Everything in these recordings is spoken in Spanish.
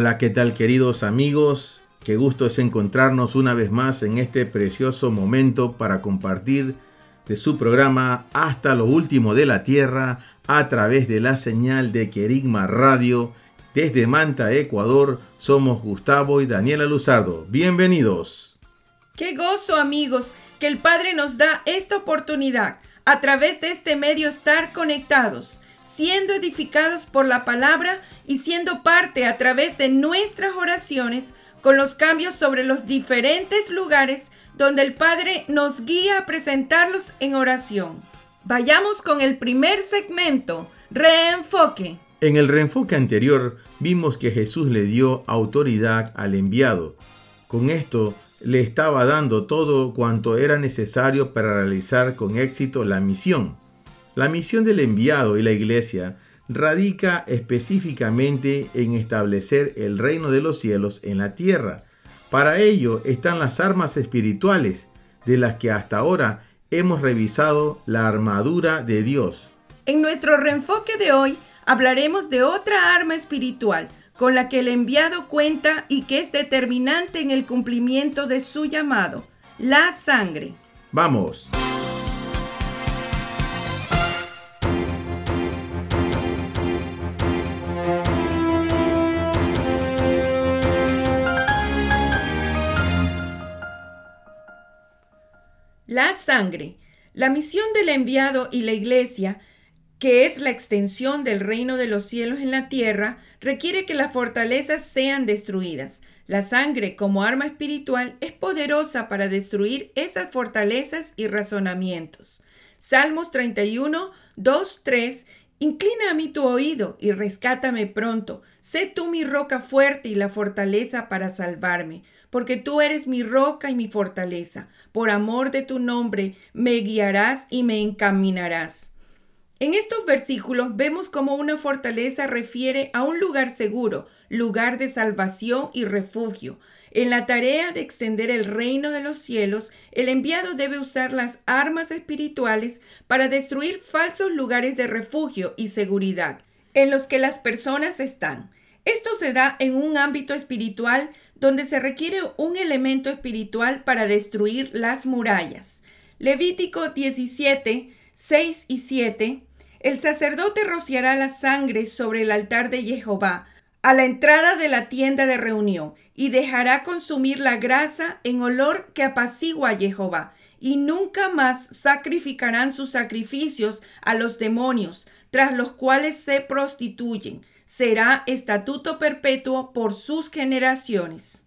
Hola, ¿qué tal queridos amigos? Qué gusto es encontrarnos una vez más en este precioso momento para compartir de su programa Hasta lo último de la Tierra a través de la señal de Querigma Radio. Desde Manta, Ecuador, somos Gustavo y Daniela Luzardo. Bienvenidos. Qué gozo amigos que el Padre nos da esta oportunidad a través de este medio estar conectados, siendo edificados por la palabra y siendo parte a través de nuestras oraciones con los cambios sobre los diferentes lugares donde el Padre nos guía a presentarlos en oración. Vayamos con el primer segmento, reenfoque. En el reenfoque anterior vimos que Jesús le dio autoridad al enviado. Con esto le estaba dando todo cuanto era necesario para realizar con éxito la misión. La misión del enviado y la iglesia radica específicamente en establecer el reino de los cielos en la tierra. Para ello están las armas espirituales, de las que hasta ahora hemos revisado la armadura de Dios. En nuestro reenfoque de hoy hablaremos de otra arma espiritual con la que el enviado cuenta y que es determinante en el cumplimiento de su llamado, la sangre. Vamos. La sangre. La misión del enviado y la iglesia, que es la extensión del reino de los cielos en la tierra, requiere que las fortalezas sean destruidas. La sangre como arma espiritual es poderosa para destruir esas fortalezas y razonamientos. Salmos 31, 2, 3. Inclina a mí tu oído y rescátame pronto. Sé tú mi roca fuerte y la fortaleza para salvarme porque tú eres mi roca y mi fortaleza. Por amor de tu nombre me guiarás y me encaminarás. En estos versículos vemos cómo una fortaleza refiere a un lugar seguro, lugar de salvación y refugio. En la tarea de extender el reino de los cielos, el enviado debe usar las armas espirituales para destruir falsos lugares de refugio y seguridad en los que las personas están. Esto se da en un ámbito espiritual donde se requiere un elemento espiritual para destruir las murallas. Levítico 17, 6 y 7. El sacerdote rociará la sangre sobre el altar de Jehová a la entrada de la tienda de reunión y dejará consumir la grasa en olor que apacigua a Jehová. Y nunca más sacrificarán sus sacrificios a los demonios, tras los cuales se prostituyen será estatuto perpetuo por sus generaciones.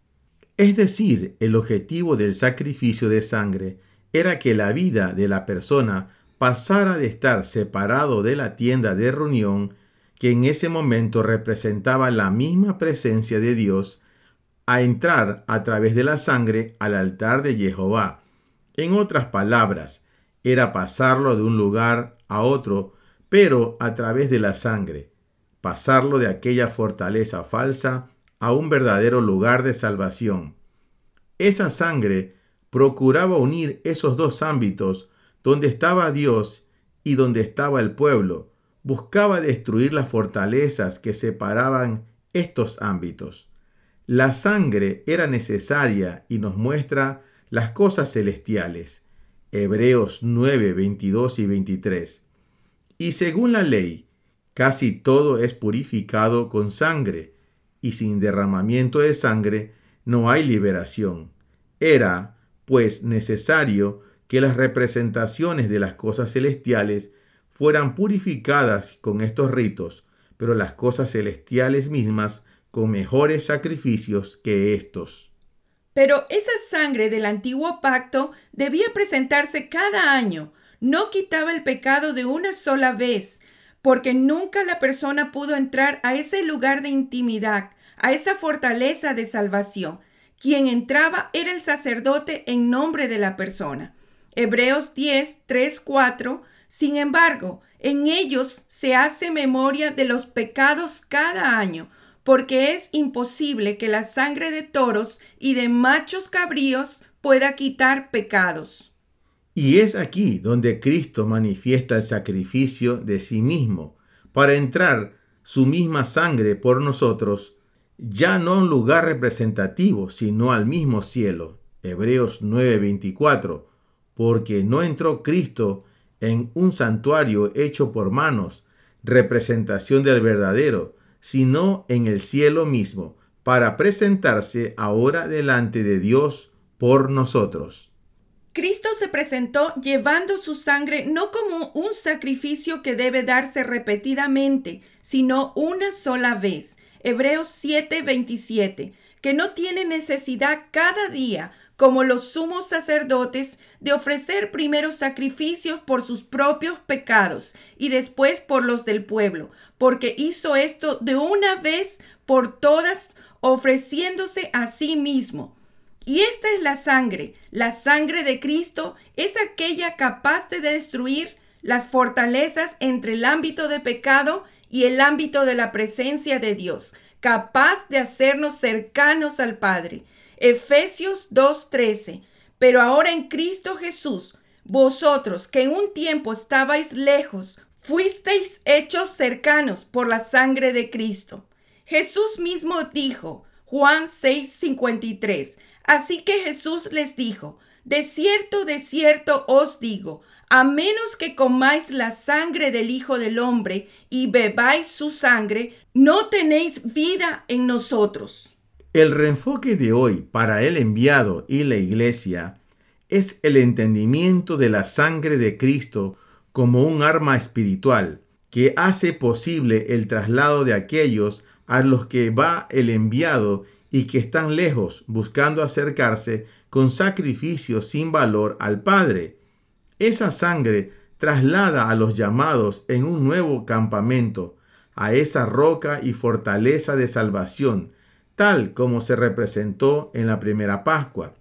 Es decir, el objetivo del sacrificio de sangre era que la vida de la persona pasara de estar separado de la tienda de reunión, que en ese momento representaba la misma presencia de Dios, a entrar a través de la sangre al altar de Jehová. En otras palabras, era pasarlo de un lugar a otro, pero a través de la sangre pasarlo de aquella fortaleza falsa a un verdadero lugar de salvación. Esa sangre procuraba unir esos dos ámbitos donde estaba Dios y donde estaba el pueblo, buscaba destruir las fortalezas que separaban estos ámbitos. La sangre era necesaria y nos muestra las cosas celestiales. Hebreos 9, 22 y 23. Y según la ley, Casi todo es purificado con sangre, y sin derramamiento de sangre no hay liberación. Era, pues, necesario que las representaciones de las cosas celestiales fueran purificadas con estos ritos, pero las cosas celestiales mismas con mejores sacrificios que estos. Pero esa sangre del antiguo pacto debía presentarse cada año, no quitaba el pecado de una sola vez, porque nunca la persona pudo entrar a ese lugar de intimidad, a esa fortaleza de salvación. Quien entraba era el sacerdote en nombre de la persona. Hebreos 10, 3, 4. Sin embargo, en ellos se hace memoria de los pecados cada año, porque es imposible que la sangre de toros y de machos cabríos pueda quitar pecados. Y es aquí donde Cristo manifiesta el sacrificio de sí mismo, para entrar su misma sangre por nosotros, ya no a un lugar representativo, sino al mismo cielo. Hebreos 9:24, porque no entró Cristo en un santuario hecho por manos, representación del verdadero, sino en el cielo mismo, para presentarse ahora delante de Dios por nosotros. Cristo se presentó llevando su sangre no como un sacrificio que debe darse repetidamente, sino una sola vez. Hebreos 7:27, que no tiene necesidad cada día, como los sumos sacerdotes, de ofrecer primero sacrificios por sus propios pecados y después por los del pueblo, porque hizo esto de una vez por todas, ofreciéndose a sí mismo. Y esta es la sangre. La sangre de Cristo es aquella capaz de destruir las fortalezas entre el ámbito de pecado y el ámbito de la presencia de Dios, capaz de hacernos cercanos al Padre. Efesios 2:13. Pero ahora en Cristo Jesús, vosotros que en un tiempo estabais lejos, fuisteis hechos cercanos por la sangre de Cristo. Jesús mismo dijo, Juan 6:53, Así que Jesús les dijo, De cierto, de cierto os digo, a menos que comáis la sangre del Hijo del Hombre y bebáis su sangre, no tenéis vida en nosotros. El reenfoque de hoy para el enviado y la iglesia es el entendimiento de la sangre de Cristo como un arma espiritual que hace posible el traslado de aquellos a los que va el enviado y que están lejos buscando acercarse con sacrificios sin valor al Padre. Esa sangre traslada a los llamados en un nuevo campamento, a esa roca y fortaleza de salvación, tal como se representó en la primera Pascua.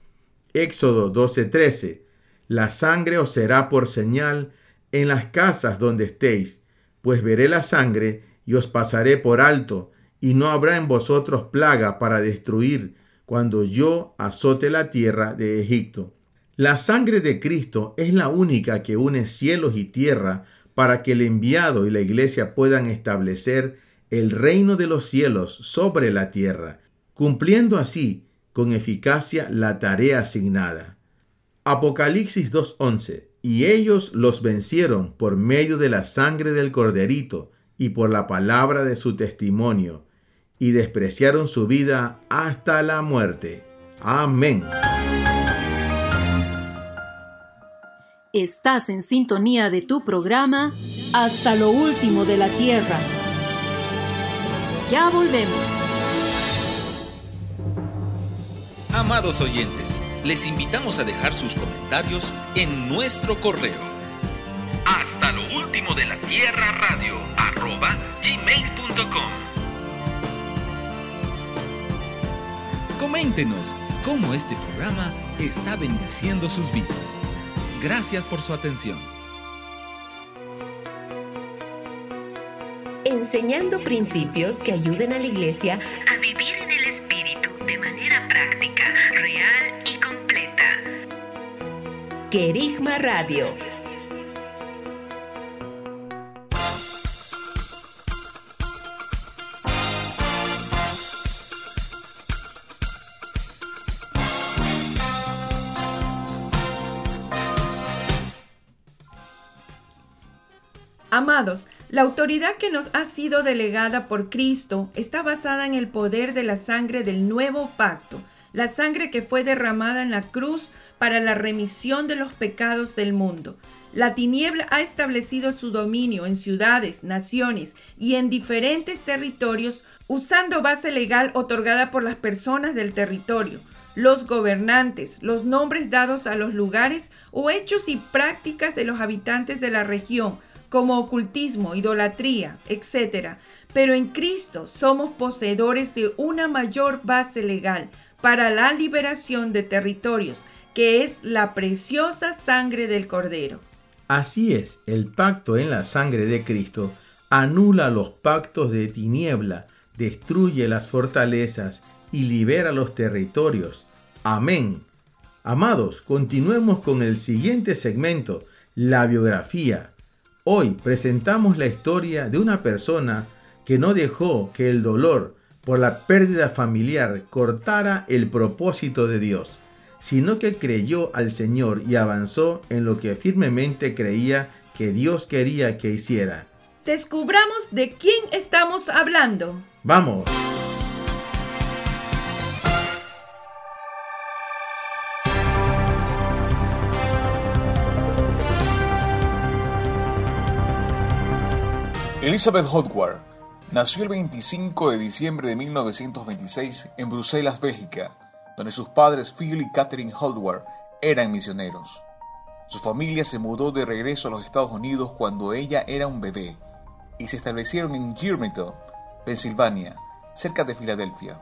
Éxodo 12:13. La sangre os será por señal en las casas donde estéis, pues veré la sangre y os pasaré por alto, y no habrá en vosotros plaga para destruir cuando yo azote la tierra de Egipto. La sangre de Cristo es la única que une cielos y tierra para que el enviado y la iglesia puedan establecer el reino de los cielos sobre la tierra, cumpliendo así con eficacia la tarea asignada. Apocalipsis 2.11 Y ellos los vencieron por medio de la sangre del corderito y por la palabra de su testimonio, y despreciaron su vida hasta la muerte. Amén. Estás en sintonía de tu programa Hasta lo último de la tierra. Ya volvemos. Amados oyentes, les invitamos a dejar sus comentarios en nuestro correo. Hasta lo último de la tierra radio arroba gmail.com. Coméntenos cómo este programa está bendiciendo sus vidas. Gracias por su atención. Enseñando principios que ayuden a la iglesia a vivir en el Espíritu de manera práctica, real y completa. Querigma Radio Amados, la autoridad que nos ha sido delegada por Cristo está basada en el poder de la sangre del nuevo pacto, la sangre que fue derramada en la cruz para la remisión de los pecados del mundo. La tiniebla ha establecido su dominio en ciudades, naciones y en diferentes territorios usando base legal otorgada por las personas del territorio. los gobernantes, los nombres dados a los lugares o hechos y prácticas de los habitantes de la región, como ocultismo, idolatría, etc. Pero en Cristo somos poseedores de una mayor base legal para la liberación de territorios, que es la preciosa sangre del Cordero. Así es, el pacto en la sangre de Cristo anula los pactos de tiniebla, destruye las fortalezas y libera los territorios. Amén. Amados, continuemos con el siguiente segmento, la biografía. Hoy presentamos la historia de una persona que no dejó que el dolor por la pérdida familiar cortara el propósito de Dios, sino que creyó al Señor y avanzó en lo que firmemente creía que Dios quería que hiciera. Descubramos de quién estamos hablando. Vamos. Elizabeth Hotward nació el 25 de diciembre de 1926 en Bruselas, Bélgica, donde sus padres Phil y Catherine Hotward eran misioneros. Su familia se mudó de regreso a los Estados Unidos cuando ella era un bebé y se establecieron en Germantown, Pensilvania, cerca de Filadelfia.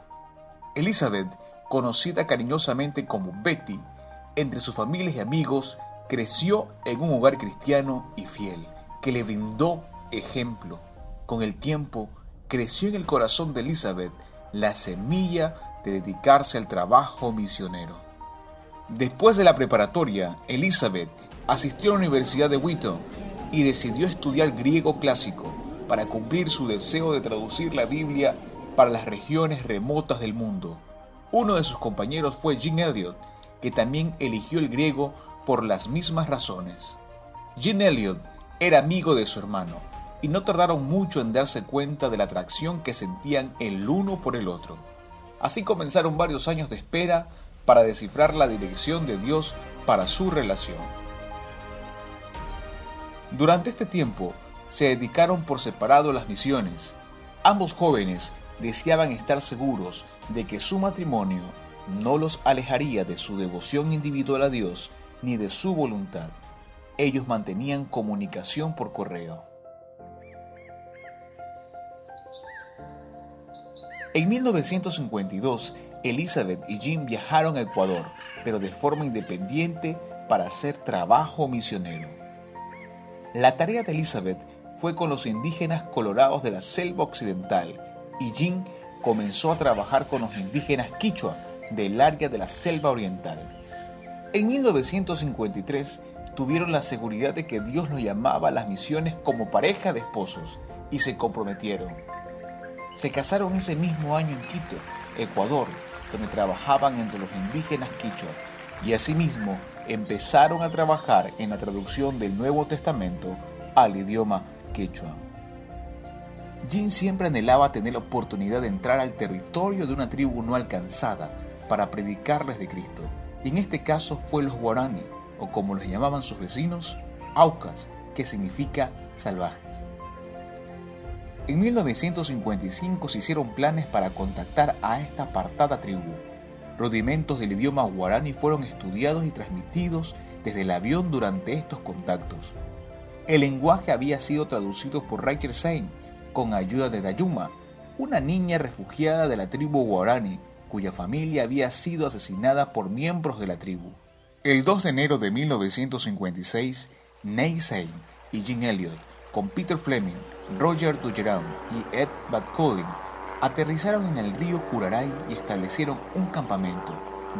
Elizabeth, conocida cariñosamente como Betty, entre sus familias y amigos, creció en un hogar cristiano y fiel, que le brindó ejemplo. Con el tiempo, creció en el corazón de Elizabeth la semilla de dedicarse al trabajo misionero. Después de la preparatoria, Elizabeth asistió a la Universidad de Wheaton y decidió estudiar griego clásico para cumplir su deseo de traducir la Biblia para las regiones remotas del mundo. Uno de sus compañeros fue Jean Elliot, que también eligió el griego por las mismas razones. Jean Elliot era amigo de su hermano y no tardaron mucho en darse cuenta de la atracción que sentían el uno por el otro. Así comenzaron varios años de espera para descifrar la dirección de Dios para su relación. Durante este tiempo se dedicaron por separado a las misiones. Ambos jóvenes deseaban estar seguros de que su matrimonio no los alejaría de su devoción individual a Dios ni de su voluntad. Ellos mantenían comunicación por correo. En 1952, Elizabeth y Jim viajaron a Ecuador, pero de forma independiente para hacer trabajo misionero. La tarea de Elizabeth fue con los indígenas colorados de la selva occidental y Jim comenzó a trabajar con los indígenas quichua del área de la selva oriental. En 1953 tuvieron la seguridad de que Dios los llamaba a las misiones como pareja de esposos y se comprometieron. Se casaron ese mismo año en Quito, Ecuador, donde trabajaban entre los indígenas quichua, y asimismo empezaron a trabajar en la traducción del Nuevo Testamento al idioma quechua. Jin siempre anhelaba tener la oportunidad de entrar al territorio de una tribu no alcanzada para predicarles de Cristo, y en este caso fue los guarani, o como los llamaban sus vecinos, aucas, que significa salvajes. En 1955 se hicieron planes para contactar a esta apartada tribu. Rudimentos del idioma guaraní fueron estudiados y transmitidos desde el avión durante estos contactos. El lenguaje había sido traducido por Rachel Sein con ayuda de Dayuma, una niña refugiada de la tribu guaraní cuya familia había sido asesinada por miembros de la tribu. El 2 de enero de 1956, Ney Sein y Jean Elliot, con Peter Fleming, Roger Dugeram y Ed Badcolin aterrizaron en el río Curaray y establecieron un campamento.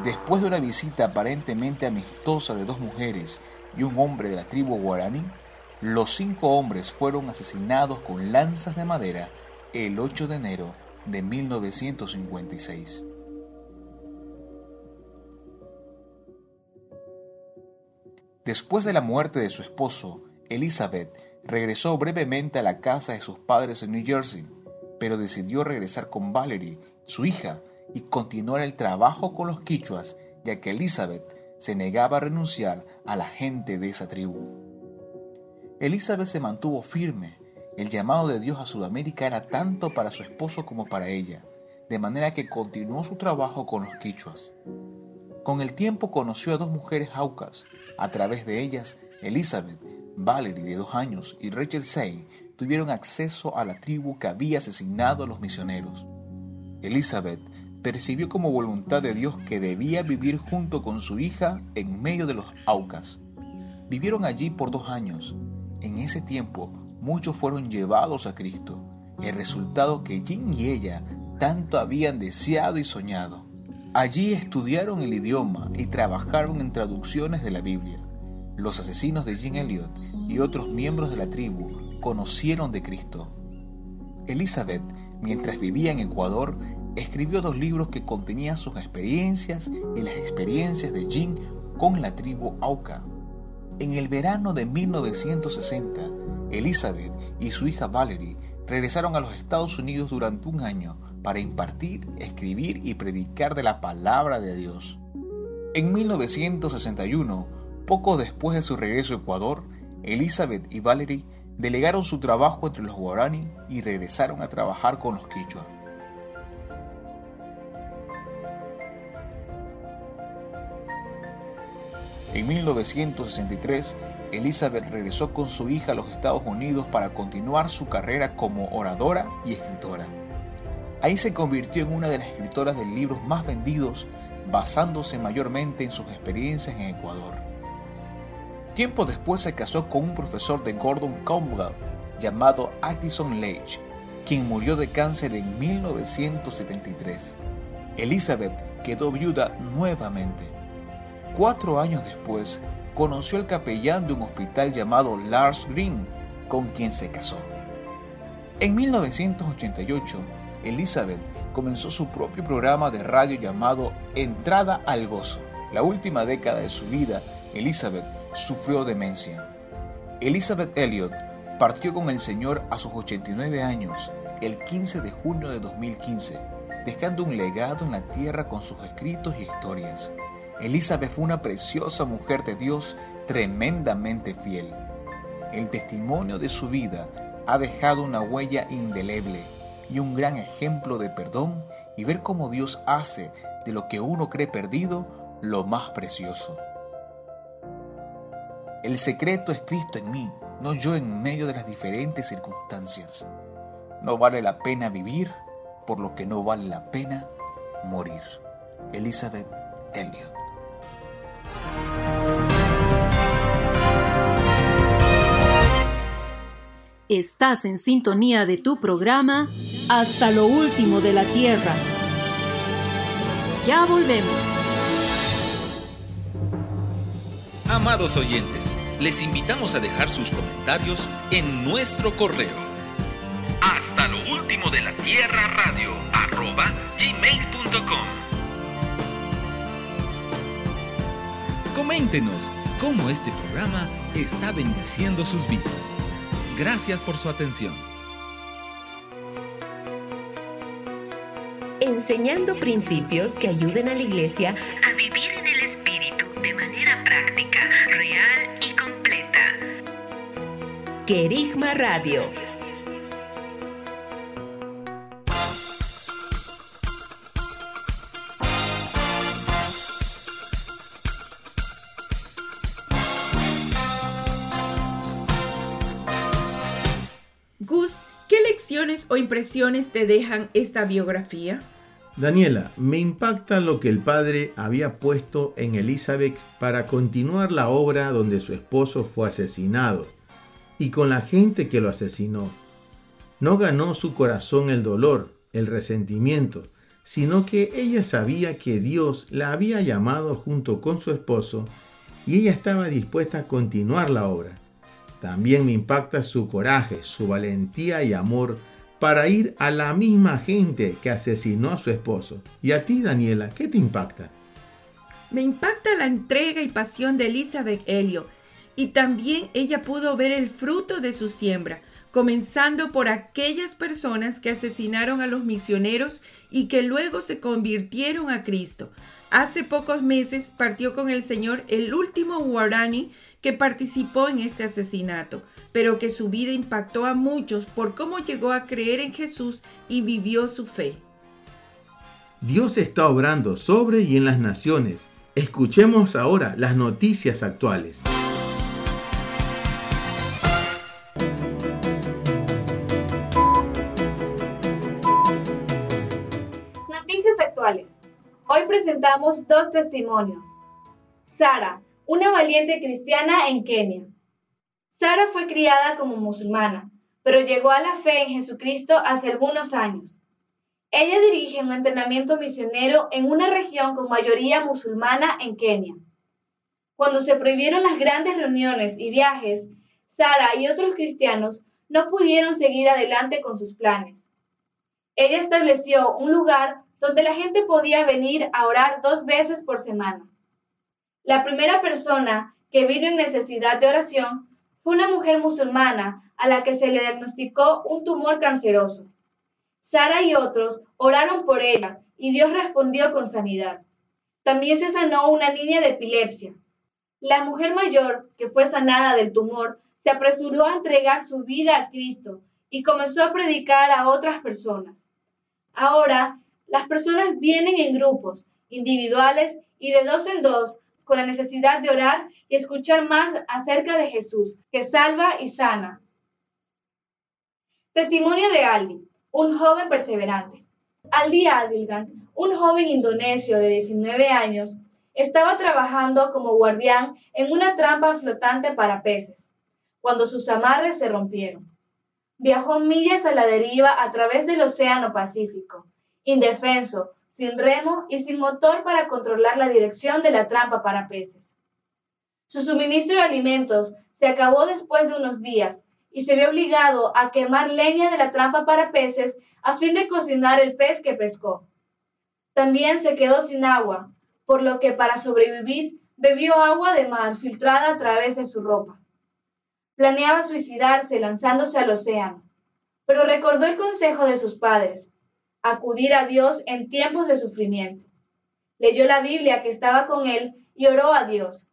Después de una visita aparentemente amistosa de dos mujeres y un hombre de la tribu guaraní, los cinco hombres fueron asesinados con lanzas de madera el 8 de enero de 1956. Después de la muerte de su esposo, Elizabeth regresó brevemente a la casa de sus padres en New Jersey, pero decidió regresar con Valerie, su hija, y continuar el trabajo con los quichuas, ya que Elizabeth se negaba a renunciar a la gente de esa tribu. Elizabeth se mantuvo firme. El llamado de Dios a Sudamérica era tanto para su esposo como para ella, de manera que continuó su trabajo con los quichuas. Con el tiempo conoció a dos mujeres aucas. A través de ellas, Elizabeth, Valerie de dos años y Rachel Say tuvieron acceso a la tribu que había asesinado a los misioneros. Elizabeth percibió como voluntad de Dios que debía vivir junto con su hija en medio de los Aucas. Vivieron allí por dos años. En ese tiempo, muchos fueron llevados a Cristo, el resultado que Jim y ella tanto habían deseado y soñado. Allí estudiaron el idioma y trabajaron en traducciones de la Biblia. Los asesinos de Jim Elliot y otros miembros de la tribu conocieron de Cristo. Elizabeth, mientras vivía en Ecuador, escribió dos libros que contenían sus experiencias y las experiencias de Jim con la tribu Auca. En el verano de 1960, Elizabeth y su hija Valerie regresaron a los Estados Unidos durante un año para impartir, escribir y predicar de la palabra de Dios. En 1961, poco después de su regreso a Ecuador, Elizabeth y Valerie delegaron su trabajo entre los guaraní y regresaron a trabajar con los quichua. En 1963, Elizabeth regresó con su hija a los Estados Unidos para continuar su carrera como oradora y escritora. Ahí se convirtió en una de las escritoras de libros más vendidos, basándose mayormente en sus experiencias en Ecuador. Tiempo después se casó con un profesor de Gordon Conwell llamado Addison Leitch, quien murió de cáncer en 1973. Elizabeth quedó viuda nuevamente. Cuatro años después, conoció al capellán de un hospital llamado Lars Green, con quien se casó. En 1988, Elizabeth comenzó su propio programa de radio llamado Entrada al Gozo. La última década de su vida, Elizabeth sufrió demencia. Elizabeth Elliot partió con el Señor a sus 89 años, el 15 de junio de 2015, dejando un legado en la tierra con sus escritos y historias. Elizabeth fue una preciosa mujer de Dios tremendamente fiel. El testimonio de su vida ha dejado una huella indeleble y un gran ejemplo de perdón y ver cómo Dios hace de lo que uno cree perdido lo más precioso. El secreto es Cristo en mí, no yo en medio de las diferentes circunstancias. No vale la pena vivir por lo que no vale la pena morir. Elizabeth Elliot. Estás en sintonía de tu programa Hasta lo último de la Tierra. Ya volvemos. Amados oyentes, les invitamos a dejar sus comentarios en nuestro correo. Hasta lo último de la Tierra Radio arroba gmail.com. Coméntenos cómo este programa está bendiciendo sus vidas. Gracias por su atención. Enseñando principios que ayuden a la iglesia a vivir en el manera práctica, real y completa. Querigma Radio. Gus, ¿qué lecciones o impresiones te dejan esta biografía? Daniela, me impacta lo que el padre había puesto en Elizabeth para continuar la obra donde su esposo fue asesinado y con la gente que lo asesinó. No ganó su corazón el dolor, el resentimiento, sino que ella sabía que Dios la había llamado junto con su esposo y ella estaba dispuesta a continuar la obra. También me impacta su coraje, su valentía y amor para ir a la misma gente que asesinó a su esposo. ¿Y a ti, Daniela, qué te impacta? Me impacta la entrega y pasión de Elizabeth Elliot y también ella pudo ver el fruto de su siembra, comenzando por aquellas personas que asesinaron a los misioneros y que luego se convirtieron a Cristo. Hace pocos meses partió con el Señor el último guarani que participó en este asesinato, pero que su vida impactó a muchos por cómo llegó a creer en Jesús y vivió su fe. Dios está obrando sobre y en las naciones, Escuchemos ahora las noticias actuales. Noticias actuales. Hoy presentamos dos testimonios. Sara, una valiente cristiana en Kenia. Sara fue criada como musulmana, pero llegó a la fe en Jesucristo hace algunos años. Ella dirige un entrenamiento misionero en una región con mayoría musulmana en Kenia. Cuando se prohibieron las grandes reuniones y viajes, Sara y otros cristianos no pudieron seguir adelante con sus planes. Ella estableció un lugar donde la gente podía venir a orar dos veces por semana. La primera persona que vino en necesidad de oración fue una mujer musulmana a la que se le diagnosticó un tumor canceroso. Sara y otros oraron por ella y Dios respondió con sanidad. También se sanó una niña de epilepsia. La mujer mayor, que fue sanada del tumor, se apresuró a entregar su vida a Cristo y comenzó a predicar a otras personas. Ahora, las personas vienen en grupos, individuales y de dos en dos, con la necesidad de orar y escuchar más acerca de Jesús, que salva y sana. Testimonio de Aldi un joven perseverante. Aldi Adilgan, un joven indonesio de 19 años, estaba trabajando como guardián en una trampa flotante para peces, cuando sus amarres se rompieron. Viajó millas a la deriva a través del Océano Pacífico, indefenso, sin remo y sin motor para controlar la dirección de la trampa para peces. Su suministro de alimentos se acabó después de unos días y se vio obligado a quemar leña de la trampa para peces a fin de cocinar el pez que pescó. También se quedó sin agua, por lo que para sobrevivir bebió agua de mar filtrada a través de su ropa. Planeaba suicidarse lanzándose al océano, pero recordó el consejo de sus padres, acudir a Dios en tiempos de sufrimiento. Leyó la Biblia que estaba con él y oró a Dios.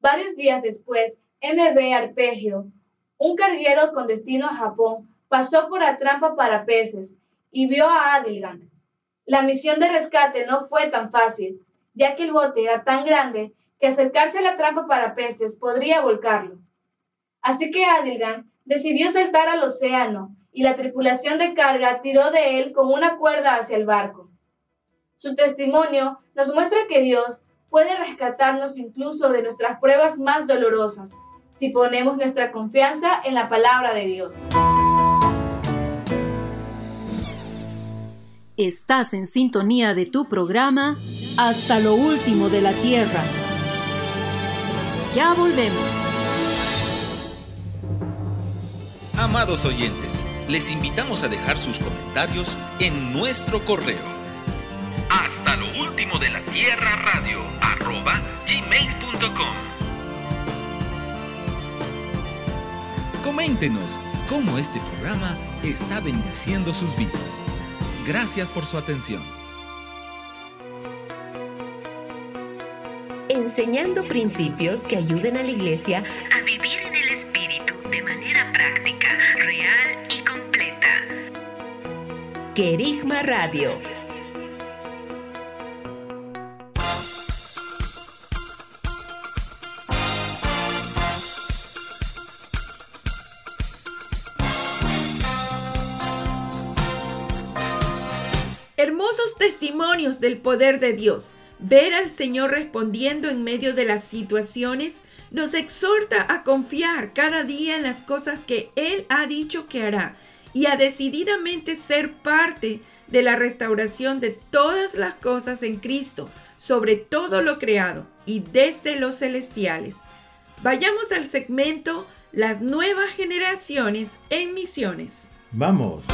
Varios días después, M.B. Arpegio, un carguero con destino a Japón pasó por la trampa para peces y vio a Adilgan. La misión de rescate no fue tan fácil, ya que el bote era tan grande que acercarse a la trampa para peces podría volcarlo. Así que Adilgan decidió saltar al océano y la tripulación de carga tiró de él con una cuerda hacia el barco. Su testimonio nos muestra que Dios puede rescatarnos incluso de nuestras pruebas más dolorosas si ponemos nuestra confianza en la palabra de Dios. Estás en sintonía de tu programa Hasta lo último de la Tierra. Ya volvemos. Amados oyentes, les invitamos a dejar sus comentarios en nuestro correo. Hasta lo último de la Tierra Radio arroba gmail.com Coméntenos cómo este programa está bendiciendo sus vidas. Gracias por su atención. Enseñando principios que ayuden a la iglesia a vivir en el Espíritu de manera práctica, real y. Querigma Radio testimonios del poder de Dios. Ver al Señor respondiendo en medio de las situaciones nos exhorta a confiar cada día en las cosas que Él ha dicho que hará y a decididamente ser parte de la restauración de todas las cosas en Cristo, sobre todo lo creado y desde los celestiales. Vayamos al segmento Las nuevas generaciones en misiones. Vamos.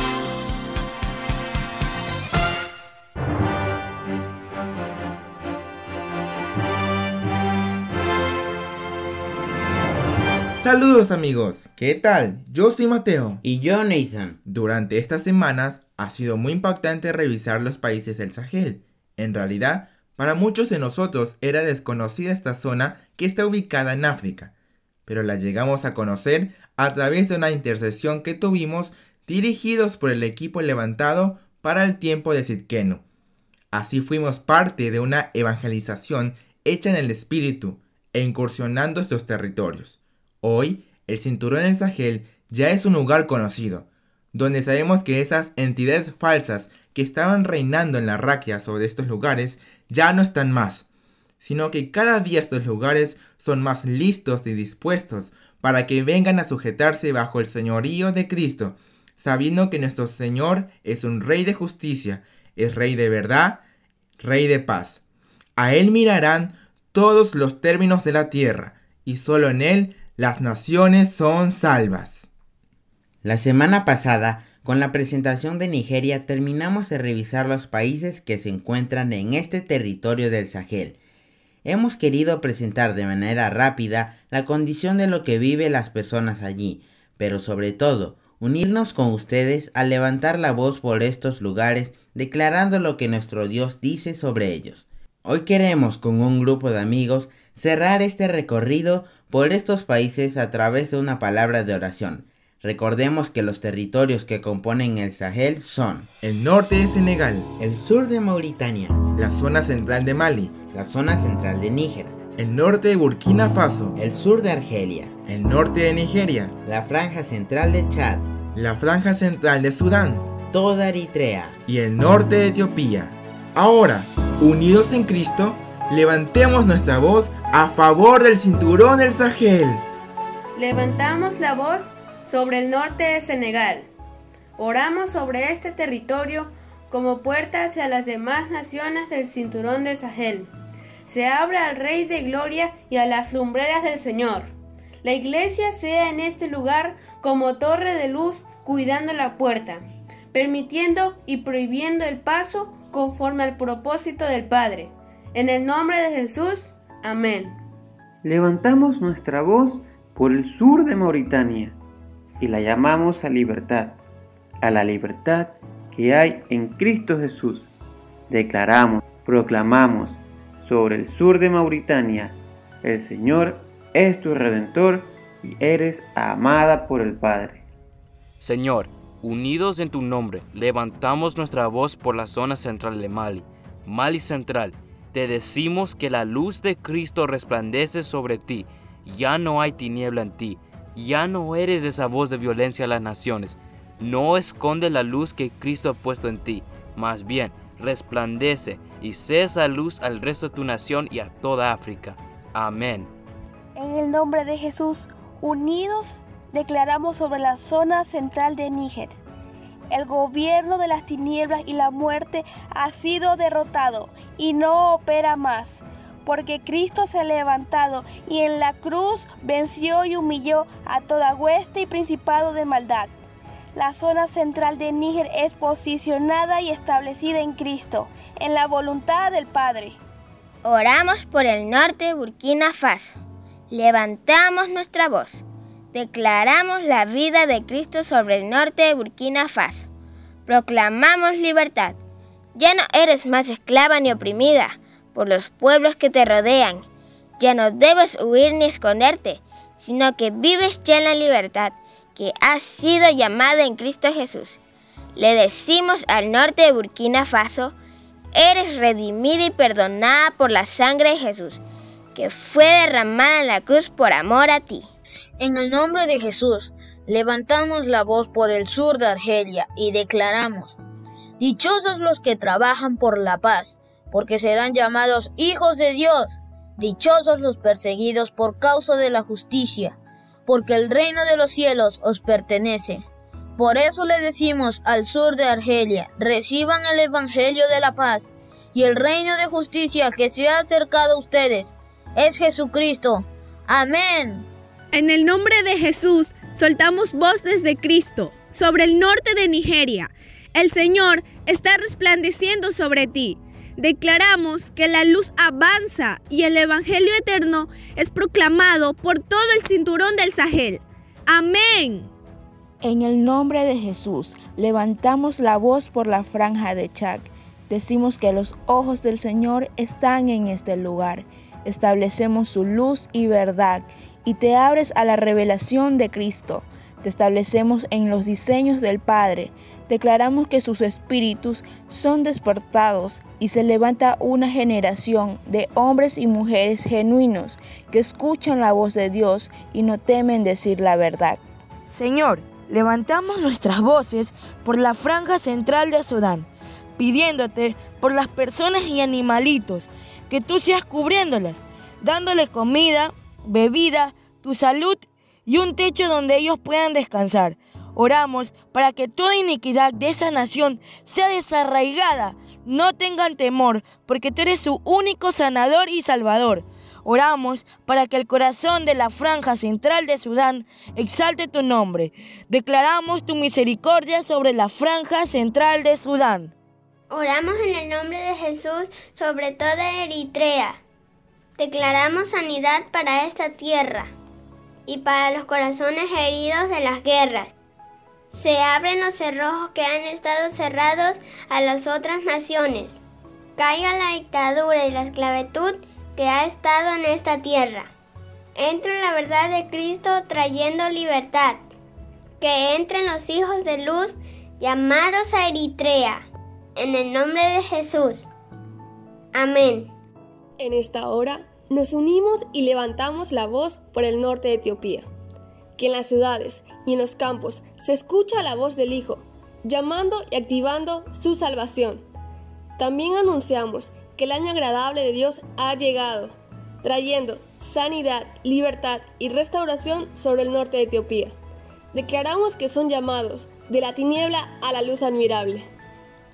Saludos amigos, ¿qué tal? Yo soy Mateo. Y yo Nathan. Durante estas semanas ha sido muy impactante revisar los países del Sahel. En realidad, para muchos de nosotros era desconocida esta zona que está ubicada en África, pero la llegamos a conocer a través de una intercesión que tuvimos dirigidos por el equipo levantado para el tiempo de Sitkenu. Así fuimos parte de una evangelización hecha en el espíritu e incursionando estos territorios. Hoy, el cinturón del Sahel ya es un lugar conocido, donde sabemos que esas entidades falsas que estaban reinando en la raquia sobre estos lugares ya no están más, sino que cada día estos lugares son más listos y dispuestos para que vengan a sujetarse bajo el señorío de Cristo, sabiendo que nuestro Señor es un Rey de justicia, es Rey de verdad, Rey de paz. A Él mirarán todos los términos de la tierra, y solo en Él las naciones son salvas. La semana pasada, con la presentación de Nigeria, terminamos de revisar los países que se encuentran en este territorio del Sahel, hemos querido presentar de manera rápida la condición de lo que viven las personas allí, pero sobre todo, unirnos con ustedes a levantar la voz por estos lugares, declarando lo que nuestro Dios dice sobre ellos. Hoy queremos con un grupo de amigos cerrar este recorrido por estos países a través de una palabra de oración. Recordemos que los territorios que componen el Sahel son el norte de Senegal, el sur de Mauritania, la zona central de Mali, la zona central de Níger, el norte de Burkina Faso, el sur de Argelia, el norte de Nigeria, la franja central de Chad, la franja central de Sudán, toda Eritrea y el norte de Etiopía. Ahora, unidos en Cristo, levantemos nuestra voz a favor del cinturón del Sahel. Levantamos la voz sobre el norte de Senegal. Oramos sobre este territorio como puerta hacia las demás naciones del cinturón de Sahel. Se abre al Rey de Gloria y a las lumbreras del Señor. La iglesia sea en este lugar como torre de luz cuidando la puerta, permitiendo y prohibiendo el paso conforme al propósito del Padre. En el nombre de Jesús, amén. Levantamos nuestra voz por el sur de Mauritania y la llamamos a libertad, a la libertad que hay en Cristo Jesús. Declaramos, proclamamos sobre el sur de Mauritania, el Señor es tu redentor y eres amada por el Padre. Señor, unidos en tu nombre, levantamos nuestra voz por la zona central de Mali, Mali Central. Te decimos que la luz de Cristo resplandece sobre ti. Ya no hay tiniebla en ti. Ya no eres esa voz de violencia a las naciones no esconde la luz que Cristo ha puesto en ti, más bien resplandece y sé esa luz al resto de tu nación y a toda África. Amén. En el nombre de Jesús, unidos, declaramos sobre la zona central de Níger. El gobierno de las tinieblas y la muerte ha sido derrotado y no opera más, porque Cristo se ha levantado y en la cruz venció y humilló a toda hueste y principado de maldad. La zona central de Níger es posicionada y establecida en Cristo, en la voluntad del Padre. Oramos por el norte Burkina Faso. Levantamos nuestra voz. Declaramos la vida de Cristo sobre el norte de Burkina Faso. Proclamamos libertad. Ya no eres más esclava ni oprimida por los pueblos que te rodean. Ya no debes huir ni esconderte, sino que vives ya en la libertad que ha sido llamada en Cristo Jesús. Le decimos al norte de Burkina Faso, eres redimida y perdonada por la sangre de Jesús, que fue derramada en la cruz por amor a ti. En el nombre de Jesús, levantamos la voz por el sur de Argelia y declaramos, Dichosos los que trabajan por la paz, porque serán llamados hijos de Dios. Dichosos los perseguidos por causa de la justicia porque el reino de los cielos os pertenece. Por eso le decimos al sur de Argelia, reciban el Evangelio de la paz y el reino de justicia que se ha acercado a ustedes. Es Jesucristo. Amén. En el nombre de Jesús, soltamos voz desde Cristo sobre el norte de Nigeria. El Señor está resplandeciendo sobre ti declaramos que la luz avanza y el Evangelio eterno es proclamado por todo el cinturón del Sahel. Amén. En el nombre de Jesús, levantamos la voz por la franja de Chad. Decimos que los ojos del Señor están en este lugar. Establecemos su luz y verdad y te abres a la revelación de Cristo. Te establecemos en los diseños del Padre. declaramos que sus espíritus son despertados y se levanta una generación de hombres y mujeres genuinos que escuchan la voz de Dios y no temen decir la verdad. Señor, levantamos nuestras voces por la franja central de Sudán, pidiéndote por las personas y animalitos, que tú seas cubriéndolas, dándole comida, bebida, tu salud y un techo donde ellos puedan descansar. Oramos para que toda iniquidad de esa nación sea desarraigada. No tengan temor, porque tú eres su único sanador y salvador. Oramos para que el corazón de la franja central de Sudán exalte tu nombre. Declaramos tu misericordia sobre la franja central de Sudán. Oramos en el nombre de Jesús sobre toda Eritrea. Declaramos sanidad para esta tierra y para los corazones heridos de las guerras. Se abren los cerrojos que han estado cerrados a las otras naciones. Caiga la dictadura y la esclavitud que ha estado en esta tierra. Entre la verdad de Cristo trayendo libertad. Que entren los hijos de luz llamados a Eritrea. En el nombre de Jesús. Amén. En esta hora nos unimos y levantamos la voz por el norte de Etiopía. Que en las ciudades y en los campos se escucha la voz del Hijo, llamando y activando su salvación. También anunciamos que el año agradable de Dios ha llegado, trayendo sanidad, libertad y restauración sobre el norte de Etiopía. Declaramos que son llamados de la tiniebla a la luz admirable.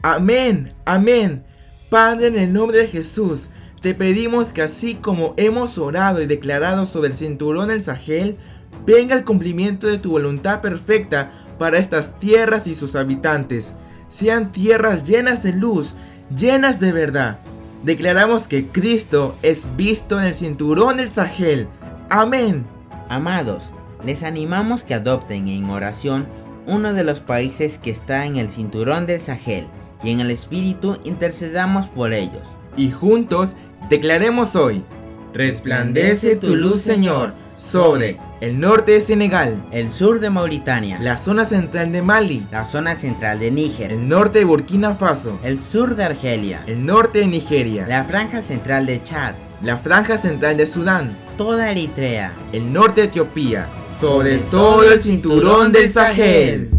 Amén, amén. Padre, en el nombre de Jesús, te pedimos que así como hemos orado y declarado sobre el cinturón del Sahel, venga el cumplimiento de tu voluntad perfecta para estas tierras y sus habitantes. Sean tierras llenas de luz, llenas de verdad. Declaramos que Cristo es visto en el cinturón del Sahel. Amén. Amados, les animamos que adopten en oración uno de los países que está en el cinturón del Sahel y en el Espíritu intercedamos por ellos. Y juntos declaremos hoy, resplandece tu luz Señor sobre el norte de Senegal, el sur de Mauritania, la zona central de Mali, la zona central de Níger, el norte de Burkina Faso, el sur de Argelia, el norte de Nigeria, la franja central de Chad, la franja central de Sudán, toda Eritrea, el norte de Etiopía, sobre todo el cinturón del Sahel.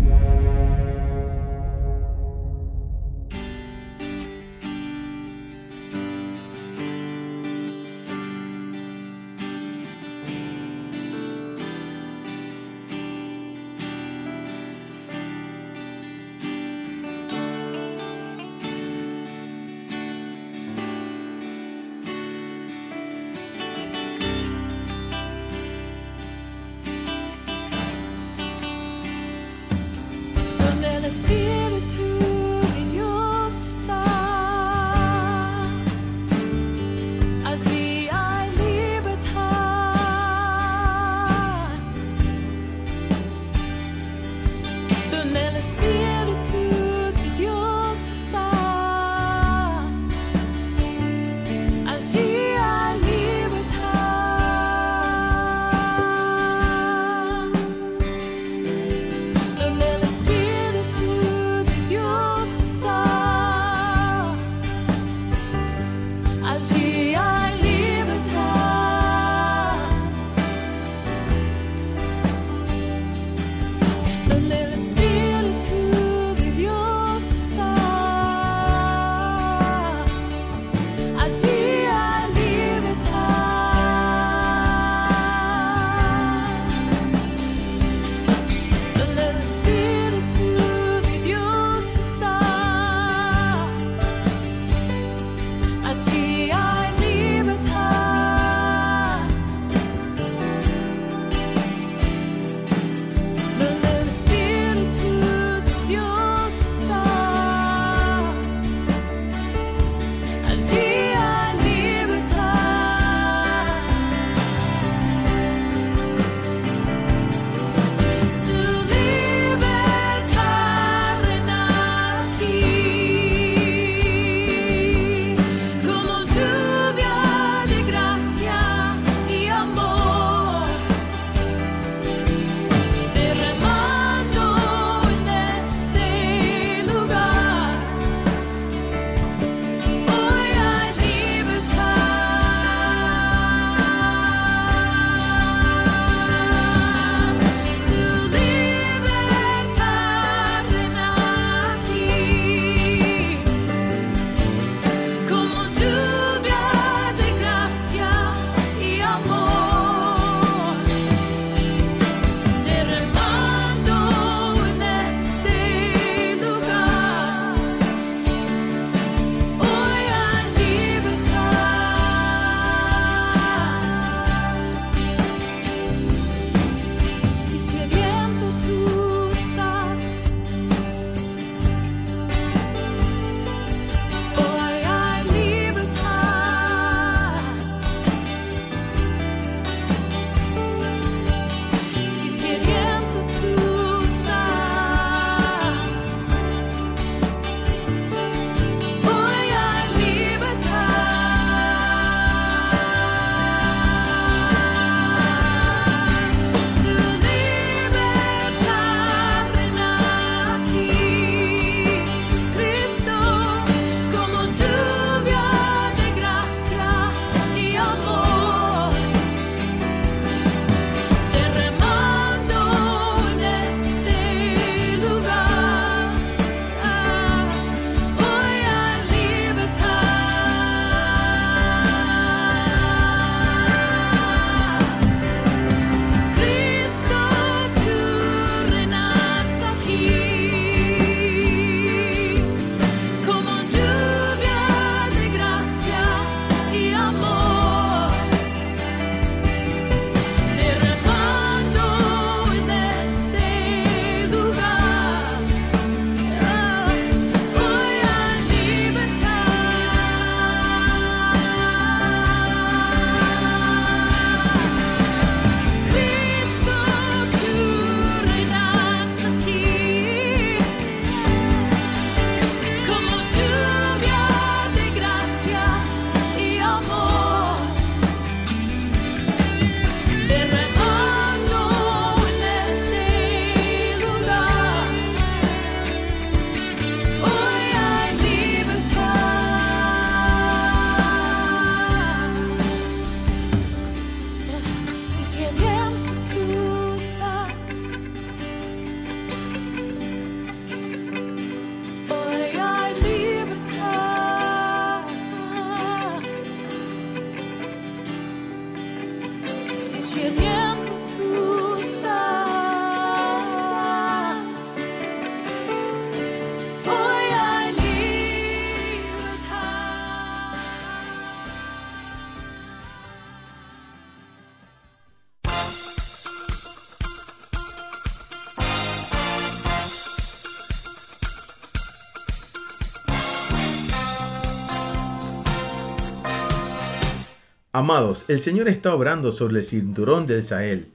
Amados, el Señor está obrando sobre el cinturón del Sahel.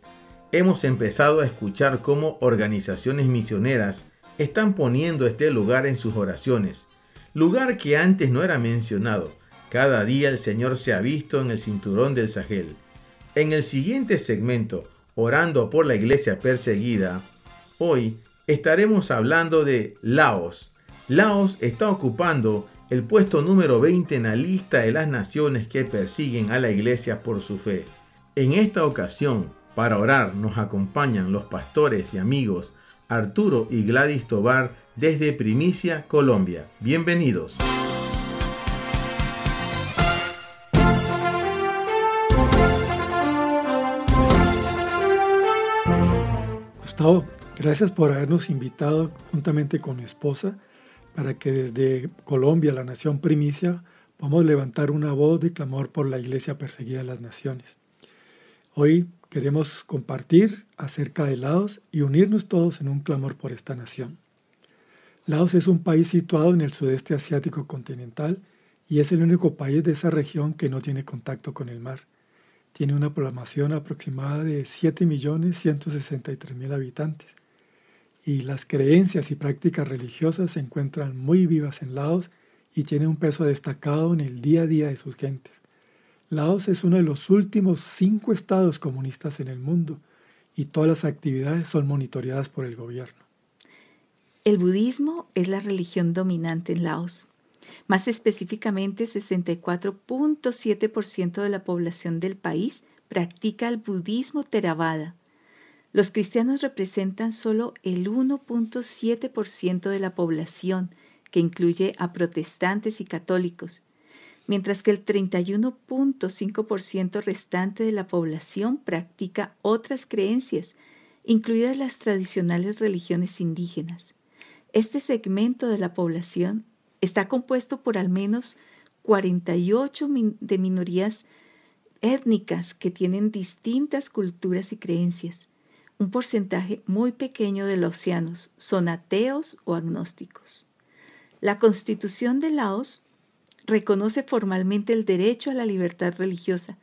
Hemos empezado a escuchar cómo organizaciones misioneras están poniendo este lugar en sus oraciones, lugar que antes no era mencionado. Cada día el Señor se ha visto en el cinturón del Sahel. En el siguiente segmento, orando por la iglesia perseguida, hoy estaremos hablando de Laos. Laos está ocupando el puesto número 20 en la lista de las naciones que persiguen a la iglesia por su fe. En esta ocasión, para orar nos acompañan los pastores y amigos Arturo y Gladys Tobar desde Primicia, Colombia. Bienvenidos. Gustavo, gracias por habernos invitado juntamente con mi esposa para que desde Colombia, la nación primicia, podamos levantar una voz de clamor por la iglesia perseguida de las naciones. Hoy queremos compartir acerca de Laos y unirnos todos en un clamor por esta nación. Laos es un país situado en el sudeste asiático continental y es el único país de esa región que no tiene contacto con el mar. Tiene una población aproximada de 7.163.000 habitantes y las creencias y prácticas religiosas se encuentran muy vivas en Laos y tienen un peso destacado en el día a día de sus gentes. Laos es uno de los últimos cinco estados comunistas en el mundo y todas las actividades son monitoreadas por el gobierno. El budismo es la religión dominante en Laos. Más específicamente, 64.7% de la población del país practica el budismo Theravada. Los cristianos representan solo el 1.7% de la población, que incluye a protestantes y católicos, mientras que el 31.5% restante de la población practica otras creencias, incluidas las tradicionales religiones indígenas. Este segmento de la población está compuesto por al menos 48 de minorías étnicas que tienen distintas culturas y creencias. Un porcentaje muy pequeño de los océanos son ateos o agnósticos. La constitución de Laos reconoce formalmente el derecho a la libertad religiosa,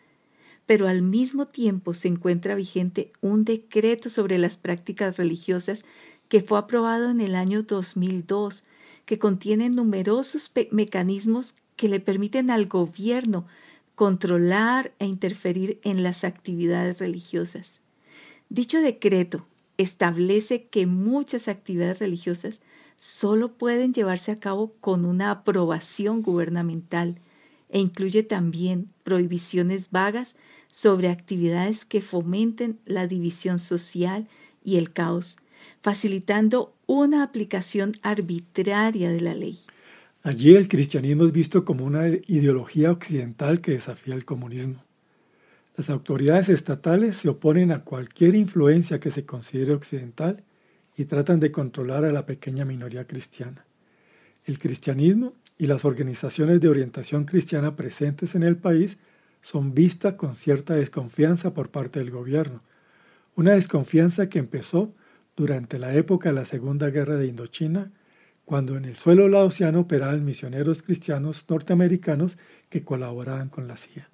pero al mismo tiempo se encuentra vigente un decreto sobre las prácticas religiosas que fue aprobado en el año 2002 que contiene numerosos mecanismos que le permiten al gobierno controlar e interferir en las actividades religiosas. Dicho decreto establece que muchas actividades religiosas solo pueden llevarse a cabo con una aprobación gubernamental e incluye también prohibiciones vagas sobre actividades que fomenten la división social y el caos, facilitando una aplicación arbitraria de la ley. Allí el cristianismo es visto como una ideología occidental que desafía el comunismo. Las autoridades estatales se oponen a cualquier influencia que se considere occidental y tratan de controlar a la pequeña minoría cristiana. El cristianismo y las organizaciones de orientación cristiana presentes en el país son vistas con cierta desconfianza por parte del gobierno, una desconfianza que empezó durante la época de la Segunda Guerra de Indochina, cuando en el suelo laosiano operaban misioneros cristianos norteamericanos que colaboraban con la CIA.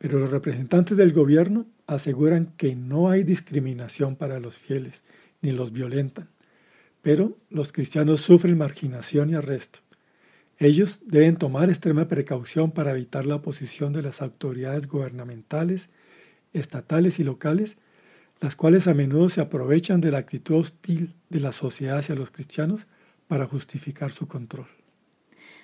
Pero los representantes del gobierno aseguran que no hay discriminación para los fieles, ni los violentan, pero los cristianos sufren marginación y arresto. Ellos deben tomar extrema precaución para evitar la oposición de las autoridades gubernamentales, estatales y locales las cuales a menudo se aprovechan de la actitud hostil de la sociedad hacia los cristianos para justificar su control.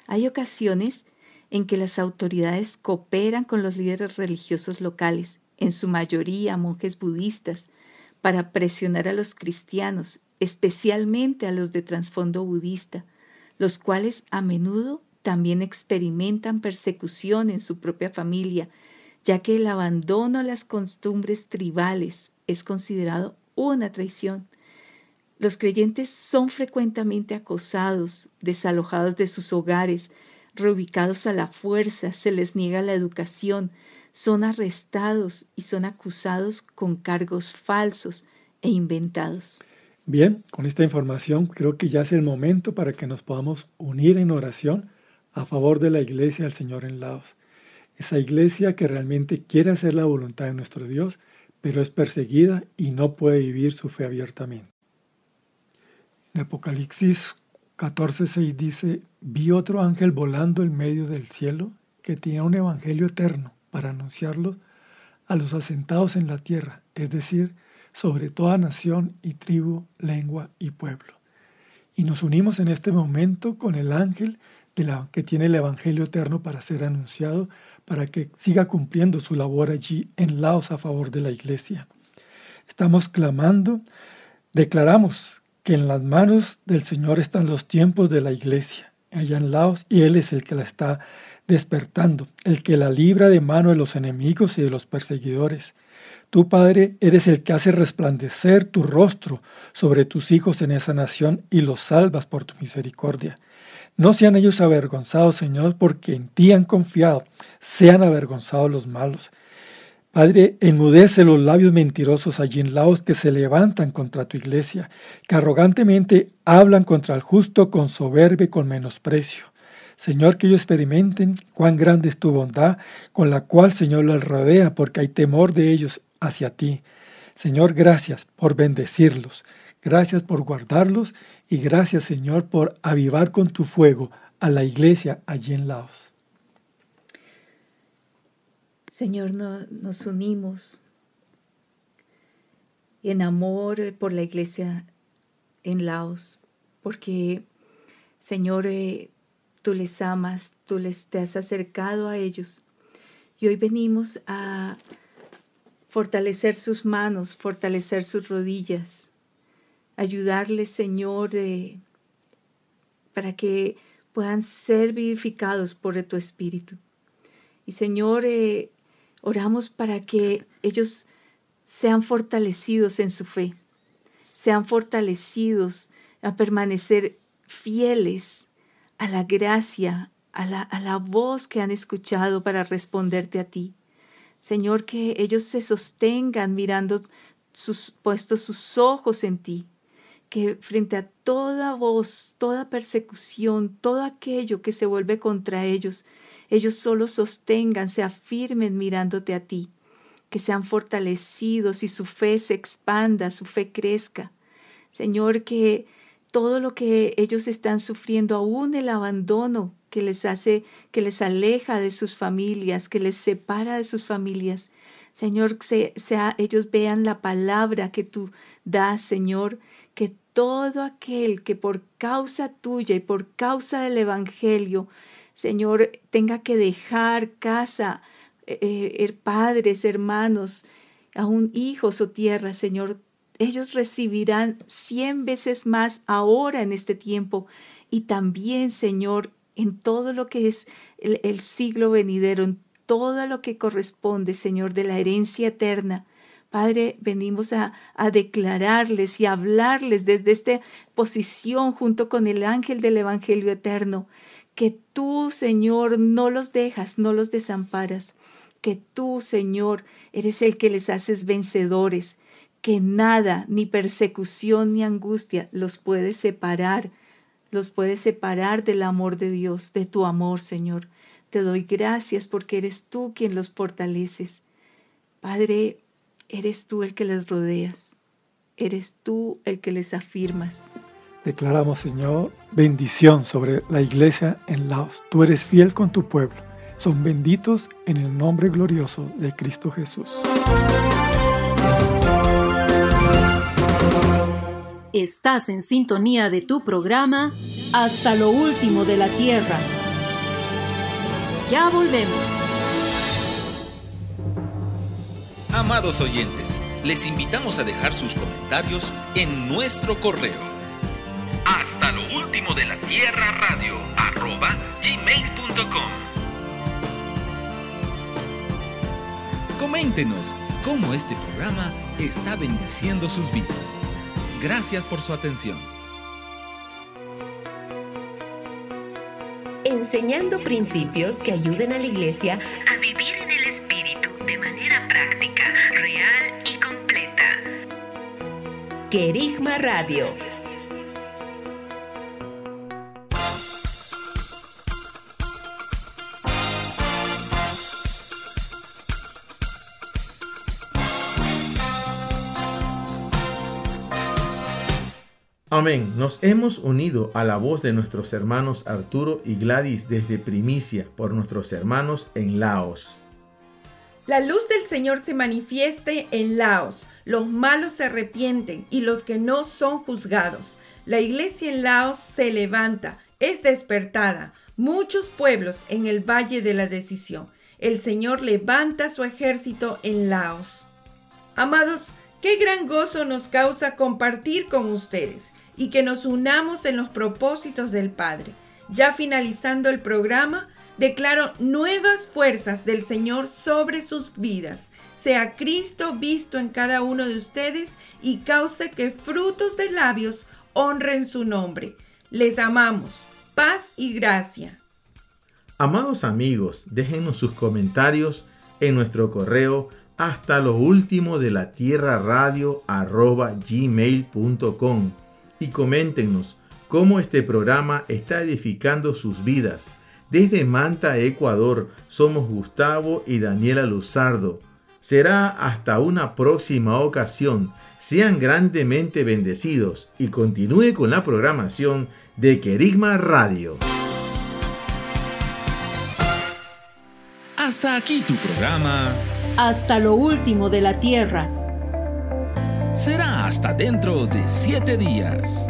Hay ocasiones en que las autoridades cooperan con los líderes religiosos locales, en su mayoría monjes budistas, para presionar a los cristianos, especialmente a los de trasfondo budista, los cuales a menudo también experimentan persecución en su propia familia, ya que el abandono a las costumbres tribales es considerado una traición. Los creyentes son frecuentemente acosados, desalojados de sus hogares, reubicados a la fuerza, se les niega la educación, son arrestados y son acusados con cargos falsos e inventados. Bien, con esta información creo que ya es el momento para que nos podamos unir en oración a favor de la Iglesia del Señor en Laos. Esa iglesia que realmente quiere hacer la voluntad de nuestro Dios, pero es perseguida y no puede vivir su fe abiertamente. En Apocalipsis 14:6 dice, vi otro ángel volando en medio del cielo que tenía un evangelio eterno para anunciarlo a los asentados en la tierra, es decir, sobre toda nación y tribu, lengua y pueblo. Y nos unimos en este momento con el ángel de la, que tiene el Evangelio eterno para ser anunciado, para que siga cumpliendo su labor allí en Laos a favor de la iglesia. Estamos clamando, declaramos que en las manos del Señor están los tiempos de la iglesia, allá en Laos, y Él es el que la está despertando, el que la libra de mano de los enemigos y de los perseguidores, Tú, Padre, eres el que hace resplandecer tu rostro sobre tus hijos en esa nación y los salvas por tu misericordia. No sean ellos avergonzados, Señor, porque en ti han confiado. Sean avergonzados los malos. Padre, enmudece los labios mentirosos allí en Laos que se levantan contra tu iglesia, que arrogantemente hablan contra el justo con soberbia y con menosprecio. Señor, que ellos experimenten cuán grande es tu bondad, con la cual, Señor, los rodea, porque hay temor de ellos hacia ti. Señor, gracias por bendecirlos, gracias por guardarlos y gracias, Señor, por avivar con tu fuego a la iglesia allí en Laos. Señor, nos unimos en amor por la iglesia en Laos, porque, Señor, eh, tú les amas, tú les te has acercado a ellos. Y hoy venimos a fortalecer sus manos, fortalecer sus rodillas, ayudarles, Señor, para que puedan ser vivificados por tu Espíritu. Y Señor, eh, oramos para que ellos sean fortalecidos en su fe, sean fortalecidos a permanecer fieles a la gracia, a la, a la voz que han escuchado para responderte a ti. Señor, que ellos se sostengan mirando sus puestos sus ojos en ti, que frente a toda voz, toda persecución, todo aquello que se vuelve contra ellos, ellos solo sostengan, se afirmen mirándote a ti, que sean fortalecidos y su fe se expanda, su fe crezca. Señor, que todo lo que ellos están sufriendo, aún el abandono que les hace, que les aleja de sus familias, que les separa de sus familias. Señor, que sea, ellos vean la palabra que tú das, Señor, que todo aquel que por causa tuya y por causa del Evangelio, Señor, tenga que dejar casa, eh, eh padres, hermanos, aún hijos o tierra, Señor, ellos recibirán cien veces más ahora en este tiempo. Y también, Señor, en todo lo que es el, siglo venidero, en todo lo que corresponde, Señor, de la herencia eterna. Padre, venimos a, a, declararles y hablarles desde esta posición junto con el ángel del Evangelio eterno, que tú, Señor, no los dejas, no los desamparas, que tú, Señor, eres el que les haces vencedores, que nada, ni persecución ni angustia los puede separar los puedes separar del amor de Dios, de tu amor, Señor. Te doy gracias porque eres tú quien los fortaleces. Padre, eres tú el que les rodeas. Eres tú el que les afirmas. Declaramos, Señor, bendición sobre la iglesia en Laos. Tú eres fiel con tu pueblo. Son benditos en el nombre glorioso de Cristo Jesús. Estás en sintonía de tu programa Hasta lo último de la Tierra. Ya volvemos. Amados oyentes, les invitamos a dejar sus comentarios en nuestro correo. Hasta lo último de la Tierra Radio arroba gmail.com. Coméntenos cómo este programa está bendiciendo sus vidas. Gracias por su atención. Enseñando principios que ayuden a la iglesia a vivir en el Espíritu de manera práctica, real y completa. Querigma Radio Amén. Nos hemos unido a la voz de nuestros hermanos Arturo y Gladys desde Primicia por nuestros hermanos en Laos. La luz del Señor se manifieste en Laos. Los malos se arrepienten y los que no son juzgados. La iglesia en Laos se levanta, es despertada. Muchos pueblos en el Valle de la Decisión. El Señor levanta su ejército en Laos. Amados, qué gran gozo nos causa compartir con ustedes y que nos unamos en los propósitos del Padre. Ya finalizando el programa, declaro nuevas fuerzas del Señor sobre sus vidas. Sea Cristo visto en cada uno de ustedes y cause que frutos de labios honren su nombre. Les amamos. Paz y gracia. Amados amigos, déjenos sus comentarios en nuestro correo hasta lo último de la tierra radio arroba gmail.com y coméntenos cómo este programa está edificando sus vidas. Desde Manta, Ecuador, somos Gustavo y Daniela Luzardo. Será hasta una próxima ocasión. Sean grandemente bendecidos y continúe con la programación de Querigma Radio. Hasta aquí tu programa. Hasta lo último de la tierra. Será hasta dentro de siete días.